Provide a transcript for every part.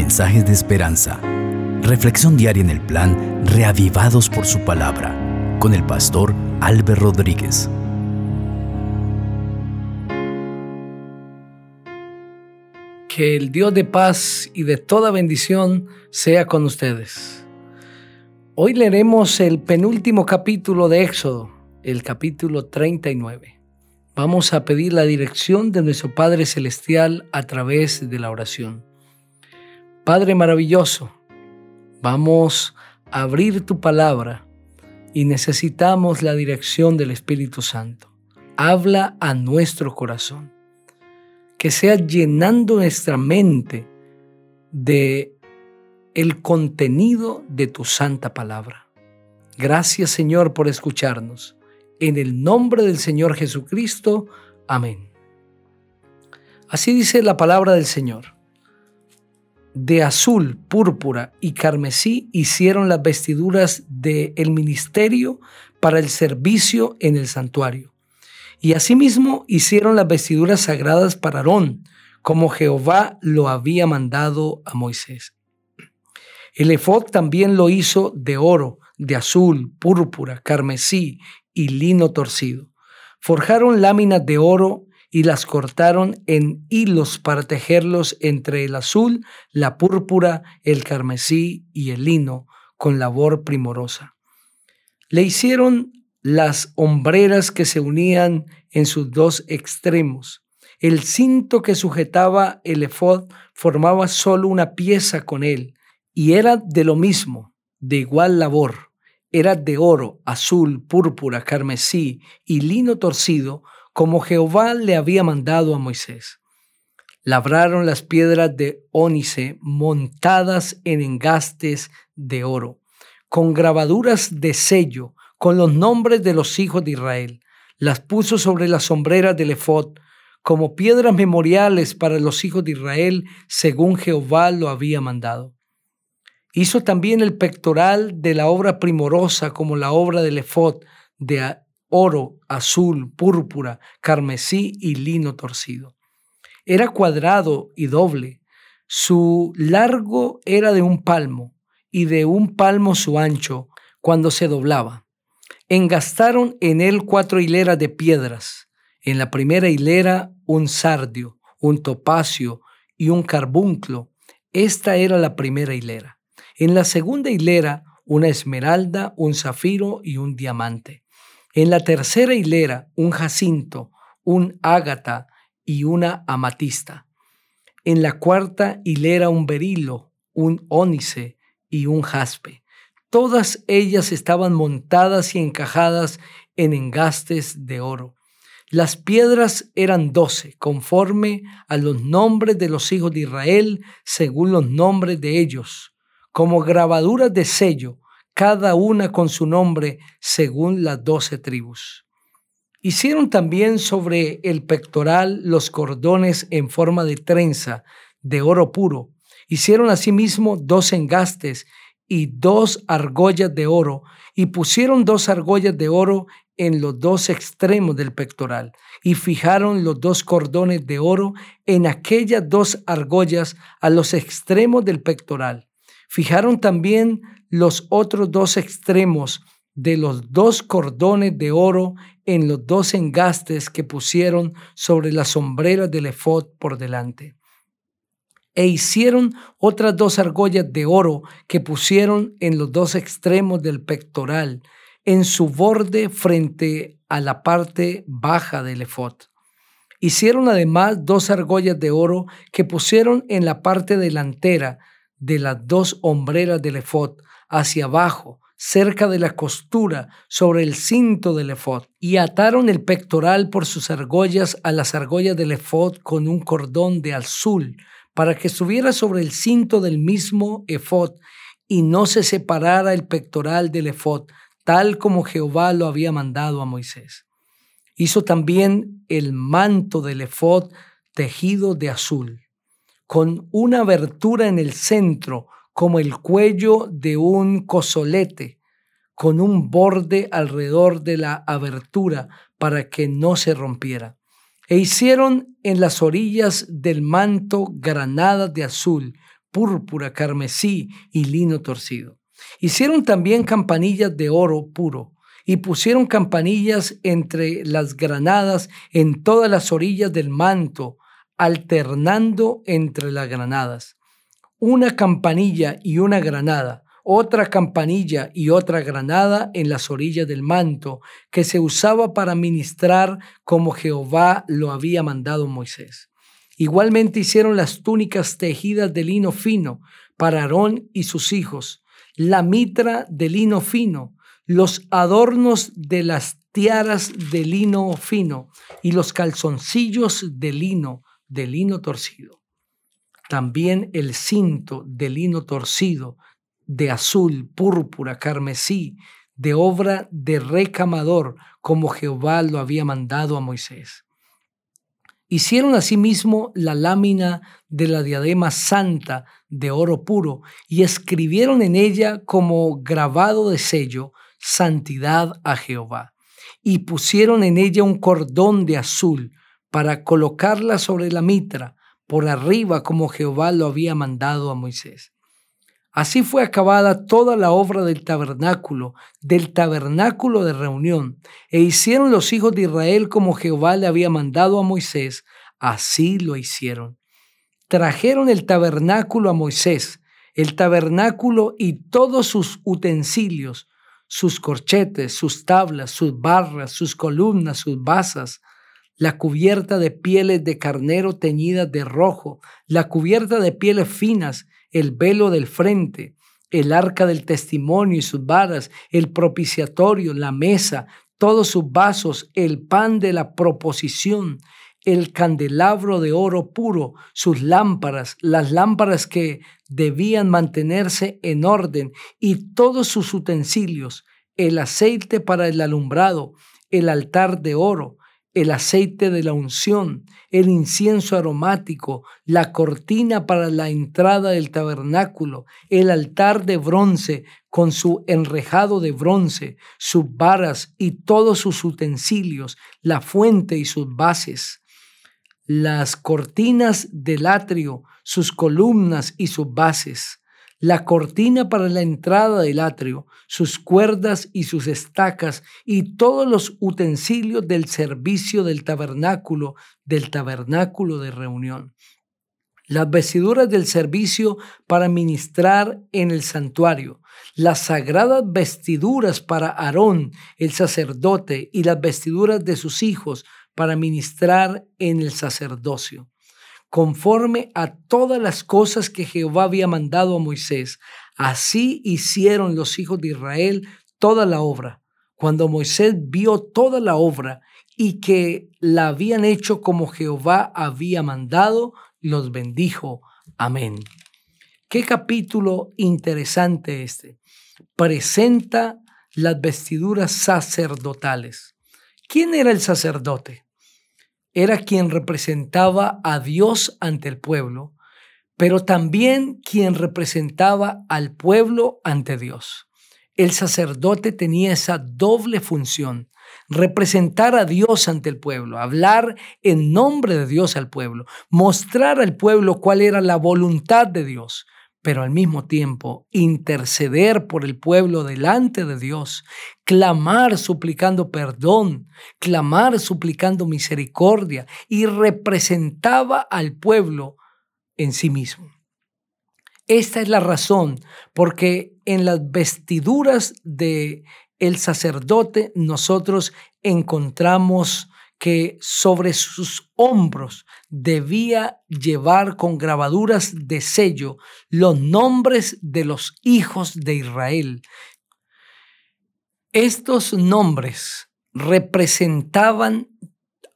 mensajes de esperanza. Reflexión diaria en el plan Reavivados por su palabra con el pastor Álvaro Rodríguez. Que el Dios de paz y de toda bendición sea con ustedes. Hoy leeremos el penúltimo capítulo de Éxodo, el capítulo 39. Vamos a pedir la dirección de nuestro Padre Celestial a través de la oración. Padre maravilloso, vamos a abrir tu palabra y necesitamos la dirección del Espíritu Santo. Habla a nuestro corazón. Que sea llenando nuestra mente de el contenido de tu santa palabra. Gracias Señor por escucharnos. En el nombre del Señor Jesucristo. Amén. Así dice la palabra del Señor. De azul, púrpura y carmesí hicieron las vestiduras del el ministerio para el servicio en el santuario. Y asimismo hicieron las vestiduras sagradas para Aarón, como Jehová lo había mandado a Moisés. El efod también lo hizo de oro, de azul, púrpura, carmesí y lino torcido. Forjaron láminas de oro y las cortaron en hilos para tejerlos entre el azul, la púrpura, el carmesí y el lino con labor primorosa. Le hicieron las hombreras que se unían en sus dos extremos. El cinto que sujetaba el efod formaba solo una pieza con él y era de lo mismo, de igual labor era de oro, azul, púrpura, carmesí y lino torcido, como Jehová le había mandado a Moisés. Labraron las piedras de ónice montadas en engastes de oro, con grabaduras de sello, con los nombres de los hijos de Israel. Las puso sobre las sombreras del efod, como piedras memoriales para los hijos de Israel, según Jehová lo había mandado. Hizo también el pectoral de la obra primorosa como la obra del efod de oro, azul, púrpura, carmesí y lino torcido. Era cuadrado y doble. Su largo era de un palmo y de un palmo su ancho cuando se doblaba. Engastaron en él cuatro hileras de piedras. En la primera hilera un sardio, un topacio y un carbunclo. Esta era la primera hilera. En la segunda hilera, una esmeralda, un zafiro y un diamante. En la tercera hilera, un jacinto, un ágata y una amatista. En la cuarta hilera, un berilo, un ónice y un jaspe. Todas ellas estaban montadas y encajadas en engastes de oro. Las piedras eran doce, conforme a los nombres de los hijos de Israel, según los nombres de ellos como grabaduras de sello, cada una con su nombre según las doce tribus. Hicieron también sobre el pectoral los cordones en forma de trenza de oro puro. Hicieron asimismo dos engastes y dos argollas de oro, y pusieron dos argollas de oro en los dos extremos del pectoral, y fijaron los dos cordones de oro en aquellas dos argollas a los extremos del pectoral. Fijaron también los otros dos extremos de los dos cordones de oro en los dos engastes que pusieron sobre las sombreras del efod por delante. E hicieron otras dos argollas de oro que pusieron en los dos extremos del pectoral, en su borde frente a la parte baja del efod. Hicieron además dos argollas de oro que pusieron en la parte delantera de las dos hombreras del efod hacia abajo, cerca de la costura, sobre el cinto del efod, y ataron el pectoral por sus argollas a las argollas del efod con un cordón de azul, para que estuviera sobre el cinto del mismo efod, y no se separara el pectoral del efod, tal como Jehová lo había mandado a Moisés. Hizo también el manto del efod tejido de azul con una abertura en el centro, como el cuello de un cosolete, con un borde alrededor de la abertura para que no se rompiera. E hicieron en las orillas del manto granadas de azul, púrpura, carmesí y lino torcido. Hicieron también campanillas de oro puro y pusieron campanillas entre las granadas en todas las orillas del manto, alternando entre las granadas. Una campanilla y una granada, otra campanilla y otra granada en las orillas del manto, que se usaba para ministrar como Jehová lo había mandado Moisés. Igualmente hicieron las túnicas tejidas de lino fino para Aarón y sus hijos, la mitra de lino fino, los adornos de las tiaras de lino fino y los calzoncillos de lino, de lino torcido. También el cinto de lino torcido, de azul, púrpura, carmesí, de obra de recamador, como Jehová lo había mandado a Moisés. Hicieron asimismo la lámina de la diadema santa de oro puro y escribieron en ella como grabado de sello, santidad a Jehová. Y pusieron en ella un cordón de azul para colocarla sobre la mitra, por arriba como Jehová lo había mandado a Moisés. Así fue acabada toda la obra del tabernáculo, del tabernáculo de reunión, e hicieron los hijos de Israel como Jehová le había mandado a Moisés, así lo hicieron. Trajeron el tabernáculo a Moisés, el tabernáculo y todos sus utensilios, sus corchetes, sus tablas, sus barras, sus columnas, sus basas, la cubierta de pieles de carnero teñidas de rojo, la cubierta de pieles finas, el velo del frente, el arca del testimonio y sus varas, el propiciatorio, la mesa, todos sus vasos, el pan de la proposición, el candelabro de oro puro, sus lámparas, las lámparas que debían mantenerse en orden y todos sus utensilios, el aceite para el alumbrado, el altar de oro, el aceite de la unción, el incienso aromático, la cortina para la entrada del tabernáculo, el altar de bronce con su enrejado de bronce, sus varas y todos sus utensilios, la fuente y sus bases, las cortinas del atrio, sus columnas y sus bases, la cortina para la entrada del atrio, sus cuerdas y sus estacas y todos los utensilios del servicio del tabernáculo, del tabernáculo de reunión. Las vestiduras del servicio para ministrar en el santuario, las sagradas vestiduras para Aarón, el sacerdote, y las vestiduras de sus hijos para ministrar en el sacerdocio conforme a todas las cosas que Jehová había mandado a Moisés. Así hicieron los hijos de Israel toda la obra. Cuando Moisés vio toda la obra y que la habían hecho como Jehová había mandado, los bendijo. Amén. Qué capítulo interesante este. Presenta las vestiduras sacerdotales. ¿Quién era el sacerdote? Era quien representaba a Dios ante el pueblo, pero también quien representaba al pueblo ante Dios. El sacerdote tenía esa doble función, representar a Dios ante el pueblo, hablar en nombre de Dios al pueblo, mostrar al pueblo cuál era la voluntad de Dios, pero al mismo tiempo interceder por el pueblo delante de Dios, clamar suplicando perdón, clamar suplicando misericordia y representaba al pueblo en sí mismo. Esta es la razón porque en las vestiduras de el sacerdote nosotros encontramos que sobre sus hombros debía llevar con grabaduras de sello los nombres de los hijos de Israel. Estos nombres representaban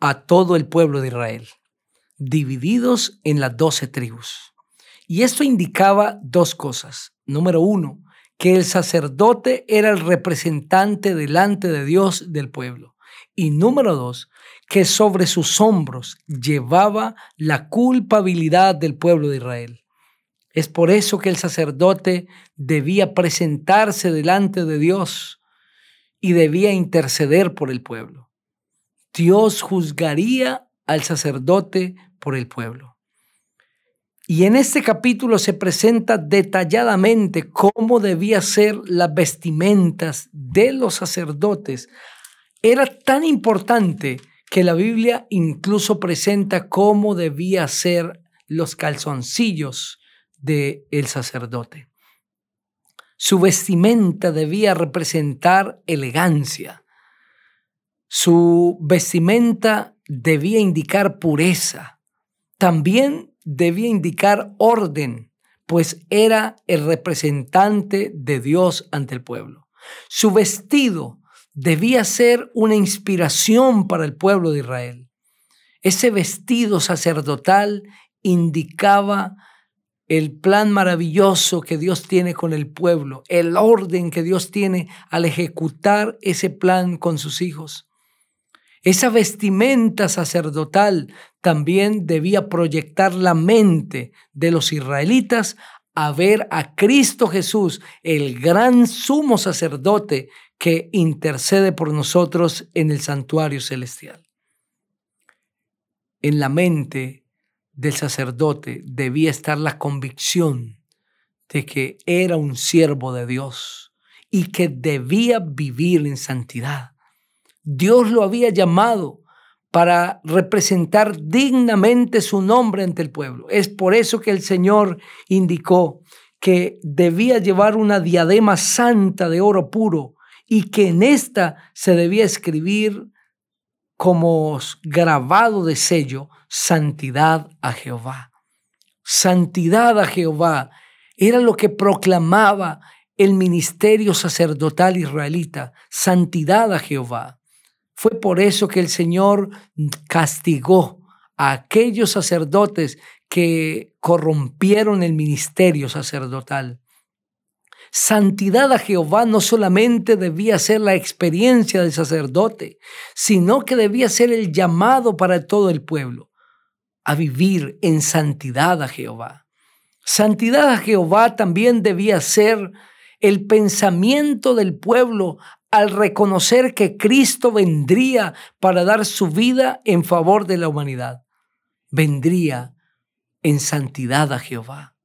a todo el pueblo de Israel, divididos en las doce tribus. Y esto indicaba dos cosas. Número uno, que el sacerdote era el representante delante de Dios del pueblo. Y número dos, que sobre sus hombros llevaba la culpabilidad del pueblo de Israel. Es por eso que el sacerdote debía presentarse delante de Dios y debía interceder por el pueblo. Dios juzgaría al sacerdote por el pueblo. Y en este capítulo se presenta detalladamente cómo debía ser las vestimentas de los sacerdotes. Era tan importante que la Biblia incluso presenta cómo debía ser los calzoncillos del el sacerdote. Su vestimenta debía representar elegancia. Su vestimenta debía indicar pureza. También debía indicar orden, pues era el representante de Dios ante el pueblo. Su vestido debía ser una inspiración para el pueblo de Israel. Ese vestido sacerdotal indicaba el plan maravilloso que Dios tiene con el pueblo, el orden que Dios tiene al ejecutar ese plan con sus hijos. Esa vestimenta sacerdotal también debía proyectar la mente de los israelitas a ver a Cristo Jesús, el gran sumo sacerdote que intercede por nosotros en el santuario celestial. En la mente del sacerdote debía estar la convicción de que era un siervo de Dios y que debía vivir en santidad. Dios lo había llamado para representar dignamente su nombre ante el pueblo. Es por eso que el Señor indicó que debía llevar una diadema santa de oro puro y que en esta se debía escribir como grabado de sello, santidad a Jehová. Santidad a Jehová era lo que proclamaba el ministerio sacerdotal israelita, santidad a Jehová. Fue por eso que el Señor castigó a aquellos sacerdotes que corrompieron el ministerio sacerdotal. Santidad a Jehová no solamente debía ser la experiencia del sacerdote, sino que debía ser el llamado para todo el pueblo a vivir en santidad a Jehová. Santidad a Jehová también debía ser el pensamiento del pueblo al reconocer que Cristo vendría para dar su vida en favor de la humanidad. Vendría en santidad a Jehová.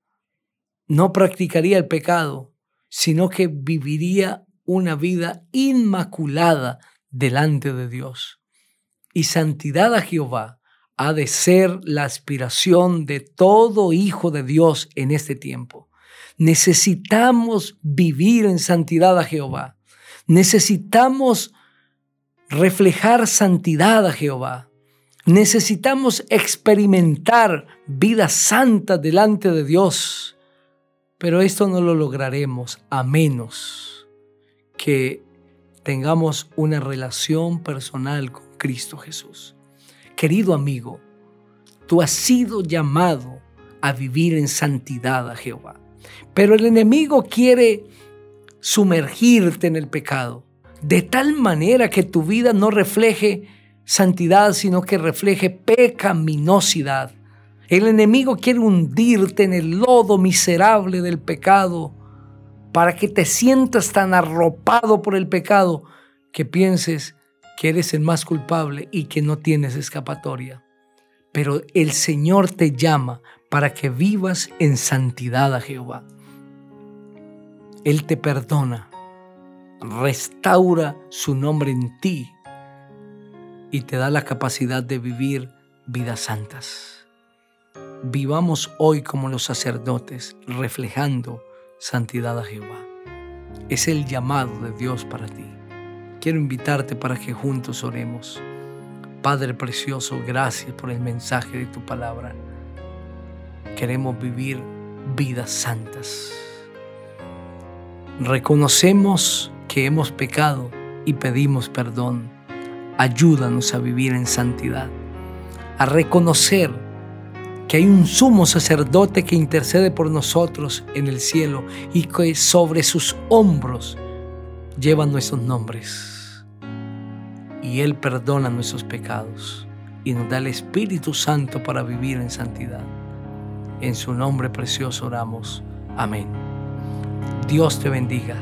No practicaría el pecado, sino que viviría una vida inmaculada delante de Dios. Y santidad a Jehová ha de ser la aspiración de todo hijo de Dios en este tiempo. Necesitamos vivir en santidad a Jehová. Necesitamos reflejar santidad a Jehová. Necesitamos experimentar vida santa delante de Dios. Pero esto no lo lograremos a menos que tengamos una relación personal con Cristo Jesús. Querido amigo, tú has sido llamado a vivir en santidad a Jehová. Pero el enemigo quiere sumergirte en el pecado, de tal manera que tu vida no refleje santidad, sino que refleje pecaminosidad. El enemigo quiere hundirte en el lodo miserable del pecado para que te sientas tan arropado por el pecado que pienses que eres el más culpable y que no tienes escapatoria. Pero el Señor te llama para que vivas en santidad a Jehová. Él te perdona, restaura su nombre en ti y te da la capacidad de vivir vidas santas. Vivamos hoy como los sacerdotes, reflejando santidad a Jehová. Es el llamado de Dios para ti. Quiero invitarte para que juntos oremos. Padre precioso, gracias por el mensaje de tu palabra. Queremos vivir vidas santas. Reconocemos que hemos pecado y pedimos perdón. Ayúdanos a vivir en santidad, a reconocer que hay un sumo sacerdote que intercede por nosotros en el cielo y que sobre sus hombros llevan nuestros nombres. Y Él perdona nuestros pecados y nos da el Espíritu Santo para vivir en santidad. En su nombre precioso oramos. Amén. Dios te bendiga.